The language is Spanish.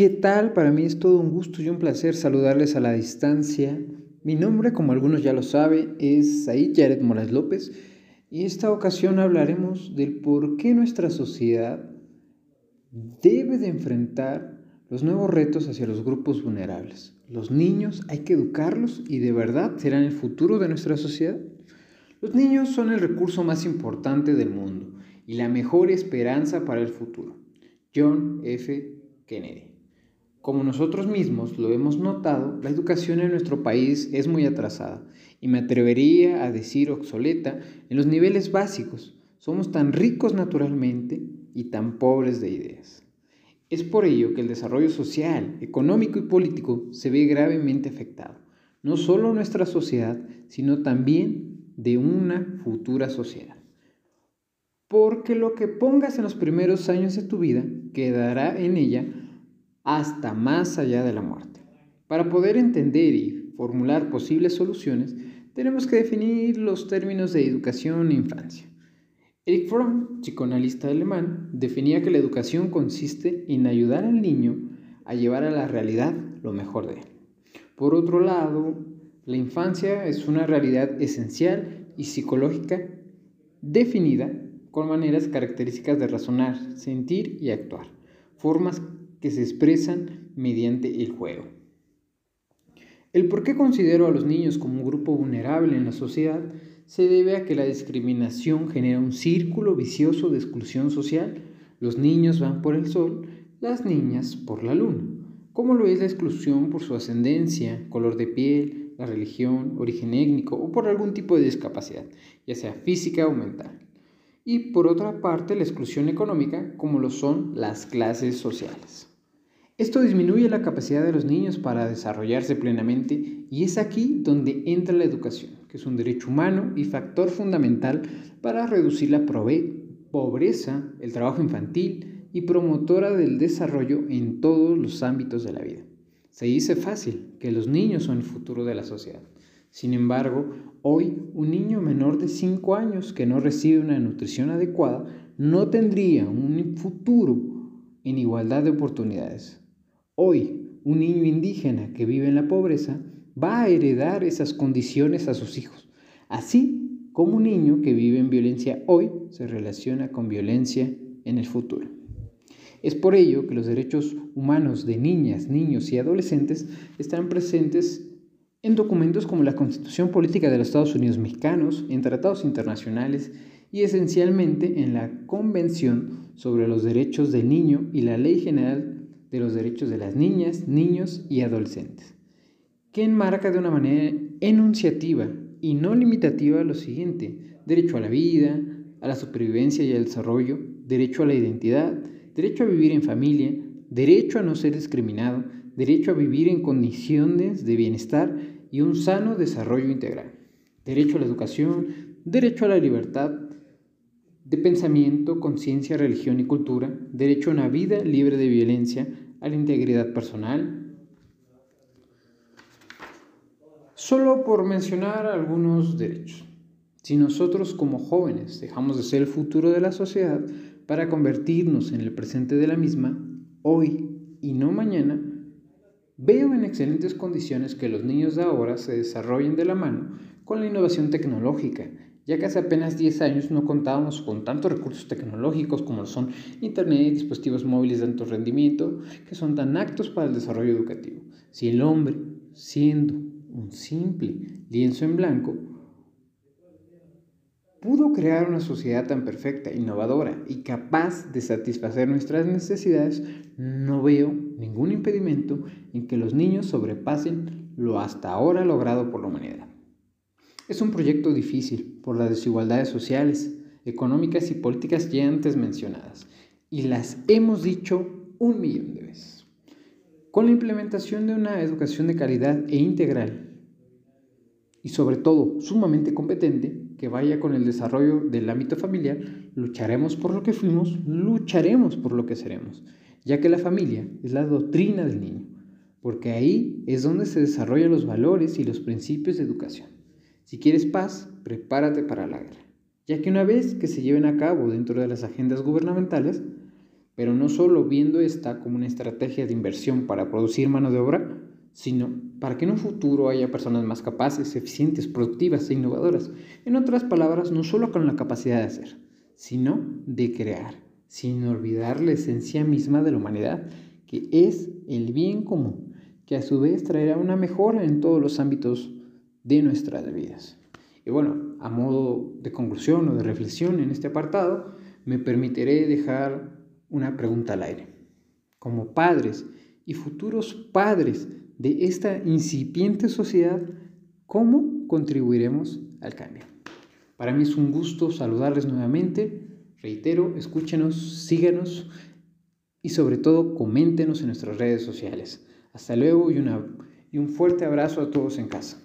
¿Qué tal? Para mí es todo un gusto y un placer saludarles a la distancia. Mi nombre, como algunos ya lo saben, es Said Jared Morales López y esta ocasión hablaremos del por qué nuestra sociedad debe de enfrentar los nuevos retos hacia los grupos vulnerables. Los niños hay que educarlos y de verdad serán el futuro de nuestra sociedad. Los niños son el recurso más importante del mundo y la mejor esperanza para el futuro. John F. Kennedy. Como nosotros mismos lo hemos notado, la educación en nuestro país es muy atrasada y me atrevería a decir obsoleta en los niveles básicos. Somos tan ricos naturalmente y tan pobres de ideas. Es por ello que el desarrollo social, económico y político se ve gravemente afectado, no solo nuestra sociedad, sino también de una futura sociedad. Porque lo que pongas en los primeros años de tu vida quedará en ella hasta más allá de la muerte. Para poder entender y formular posibles soluciones, tenemos que definir los términos de educación e infancia. Eric Fromm, psicoanalista alemán, definía que la educación consiste en ayudar al niño a llevar a la realidad lo mejor de él. Por otro lado, la infancia es una realidad esencial y psicológica definida con maneras características de razonar, sentir y actuar, formas que se expresan mediante el juego. El por qué considero a los niños como un grupo vulnerable en la sociedad se debe a que la discriminación genera un círculo vicioso de exclusión social. Los niños van por el sol, las niñas por la luna. ¿Cómo lo es la exclusión por su ascendencia, color de piel, la religión, origen étnico o por algún tipo de discapacidad, ya sea física o mental y por otra parte la exclusión económica como lo son las clases sociales. Esto disminuye la capacidad de los niños para desarrollarse plenamente y es aquí donde entra la educación, que es un derecho humano y factor fundamental para reducir la pobreza, el trabajo infantil y promotora del desarrollo en todos los ámbitos de la vida. Se dice fácil que los niños son el futuro de la sociedad. Sin embargo, hoy un niño menor de 5 años que no recibe una nutrición adecuada no tendría un futuro en igualdad de oportunidades. Hoy, un niño indígena que vive en la pobreza va a heredar esas condiciones a sus hijos, así como un niño que vive en violencia hoy se relaciona con violencia en el futuro. Es por ello que los derechos humanos de niñas, niños y adolescentes están presentes en documentos como la Constitución Política de los Estados Unidos Mexicanos, en tratados internacionales y esencialmente en la Convención sobre los Derechos del Niño y la Ley General de los derechos de las niñas, niños y adolescentes, que enmarca de una manera enunciativa y no limitativa lo siguiente, derecho a la vida, a la supervivencia y al desarrollo, derecho a la identidad, derecho a vivir en familia, derecho a no ser discriminado, derecho a vivir en condiciones de bienestar y un sano desarrollo integral, derecho a la educación, derecho a la libertad, de pensamiento, conciencia, religión y cultura, derecho a una vida libre de violencia, a la integridad personal. Solo por mencionar algunos derechos. Si nosotros como jóvenes dejamos de ser el futuro de la sociedad para convertirnos en el presente de la misma, hoy y no mañana, veo en excelentes condiciones que los niños de ahora se desarrollen de la mano con la innovación tecnológica ya que hace apenas 10 años no contábamos con tantos recursos tecnológicos como son Internet, dispositivos móviles de alto rendimiento, que son tan actos para el desarrollo educativo. Si el hombre, siendo un simple lienzo en blanco, pudo crear una sociedad tan perfecta, innovadora y capaz de satisfacer nuestras necesidades, no veo ningún impedimento en que los niños sobrepasen lo hasta ahora logrado por la humanidad. Es un proyecto difícil por las desigualdades sociales, económicas y políticas ya antes mencionadas, y las hemos dicho un millón de veces. Con la implementación de una educación de calidad e integral, y sobre todo sumamente competente, que vaya con el desarrollo del ámbito familiar, lucharemos por lo que fuimos, lucharemos por lo que seremos, ya que la familia es la doctrina del niño, porque ahí es donde se desarrollan los valores y los principios de educación. Si quieres paz, prepárate para la guerra, ya que una vez que se lleven a cabo dentro de las agendas gubernamentales, pero no solo viendo esta como una estrategia de inversión para producir mano de obra, sino para que en un futuro haya personas más capaces, eficientes, productivas e innovadoras. En otras palabras, no solo con la capacidad de hacer, sino de crear, sin olvidar la esencia misma de la humanidad, que es el bien común, que a su vez traerá una mejora en todos los ámbitos de nuestras vidas. Y bueno, a modo de conclusión o de reflexión en este apartado, me permitiré dejar una pregunta al aire. Como padres y futuros padres de esta incipiente sociedad, ¿cómo contribuiremos al cambio? Para mí es un gusto saludarles nuevamente. Reitero, escúchenos, síganos y sobre todo coméntenos en nuestras redes sociales. Hasta luego y, una, y un fuerte abrazo a todos en casa.